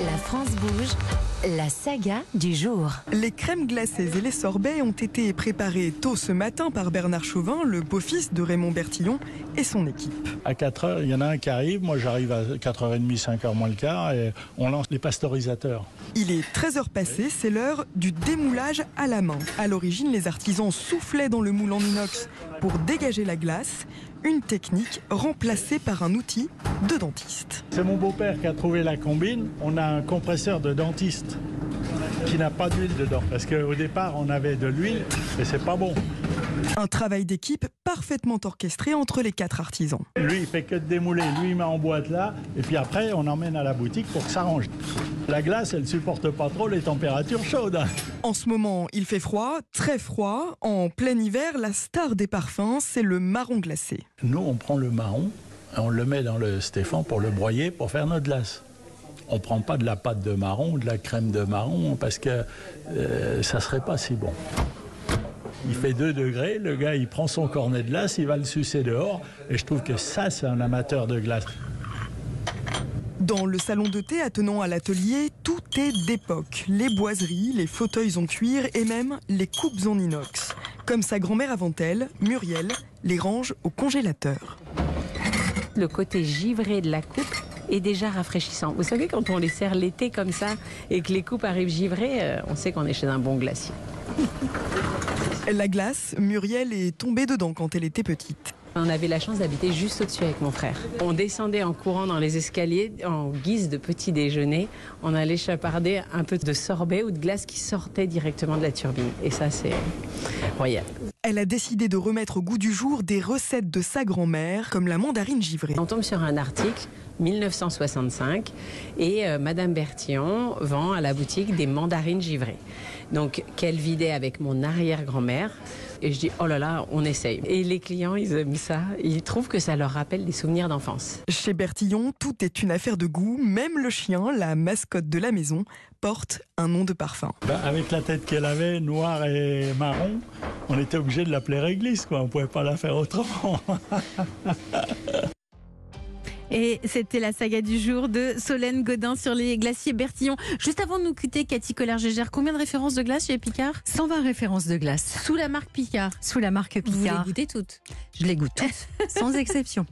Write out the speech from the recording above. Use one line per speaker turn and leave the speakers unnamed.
La France bouge, la saga du jour.
Les crèmes glacées et les sorbets ont été préparés tôt ce matin par Bernard Chauvin, le beau-fils de Raymond Bertillon et son équipe.
À 4 heures, il y en a un qui arrive. Moi, j'arrive à 4h30, 5h moins le quart et on lance les pasteurisateurs.
Il est 13h passé, c'est l'heure du démoulage à la main. À l'origine, les artisans soufflaient dans le moule en inox pour dégager la glace, une technique remplacée par un outil de dentiste.
C'est mon beau-père qui a trouvé la combine. On a un compresseur de dentiste qui n'a pas d'huile dedans. Parce qu'au départ, on avait de l'huile et c'est pas bon.
Un travail d'équipe parfaitement orchestré entre les quatre artisans.
Lui, il fait que de démouler. Lui, il met en boîte là. Et puis après, on emmène à la boutique pour que ça range. La glace, elle supporte pas trop les températures chaudes.
En ce moment, il fait froid, très froid. En plein hiver, la star des parfums, c'est le marron glacé.
Nous, on prend le marron, on le met dans le stéphane pour le broyer, pour faire notre glace. On prend pas de la pâte de marron ou de la crème de marron parce que euh, ça serait pas si bon. Il fait 2 degrés, le gars il prend son cornet de glace, il va le sucer dehors, et je trouve que ça c'est un amateur de glace.
Dans le salon de thé attenant à l'atelier, tout est d'époque. Les boiseries, les fauteuils en cuir et même les coupes en inox. Comme sa grand-mère avant elle, Muriel, les range au congélateur.
Le côté givré de la coupe est déjà rafraîchissant. Vous savez, quand on les sert l'été comme ça et que les coupes arrivent givrées, euh, on sait qu'on est chez un bon glacier.
La glace, Muriel est tombée dedans quand elle était petite.
On avait la chance d'habiter juste au-dessus avec mon frère. On descendait en courant dans les escaliers en guise de petit déjeuner. On allait chaparder un peu de sorbet ou de glace qui sortait directement de la turbine. Et ça, c'est royal.
Elle a décidé de remettre au goût du jour des recettes de sa grand-mère, comme la mandarine givrée.
On tombe sur un article 1965 et euh, Madame Bertillon vend à la boutique des mandarines givrées. Donc qu'elle vidait avec mon arrière-grand-mère. Et je dis, oh là là, on essaye. Et les clients, ils aiment ça. Ils trouvent que ça leur rappelle des souvenirs d'enfance.
Chez Bertillon, tout est une affaire de goût. Même le chien, la mascotte de la maison, porte un nom de parfum.
Ben, avec la tête qu'elle avait, noire et marron, on était obligé de l'appeler réglisse, quoi. On pouvait pas la faire autrement.
Et c'était la saga du jour de Solène Godin sur les glaciers Bertillon. Juste avant de nous quitter, Cathy Collère-Gégère, combien de références de glace chez Picard?
120 références de glace
Sous la marque Picard.
sous la marque
Vous les
Picard.
goûtez toutes
Je les goûte toutes, sans exception.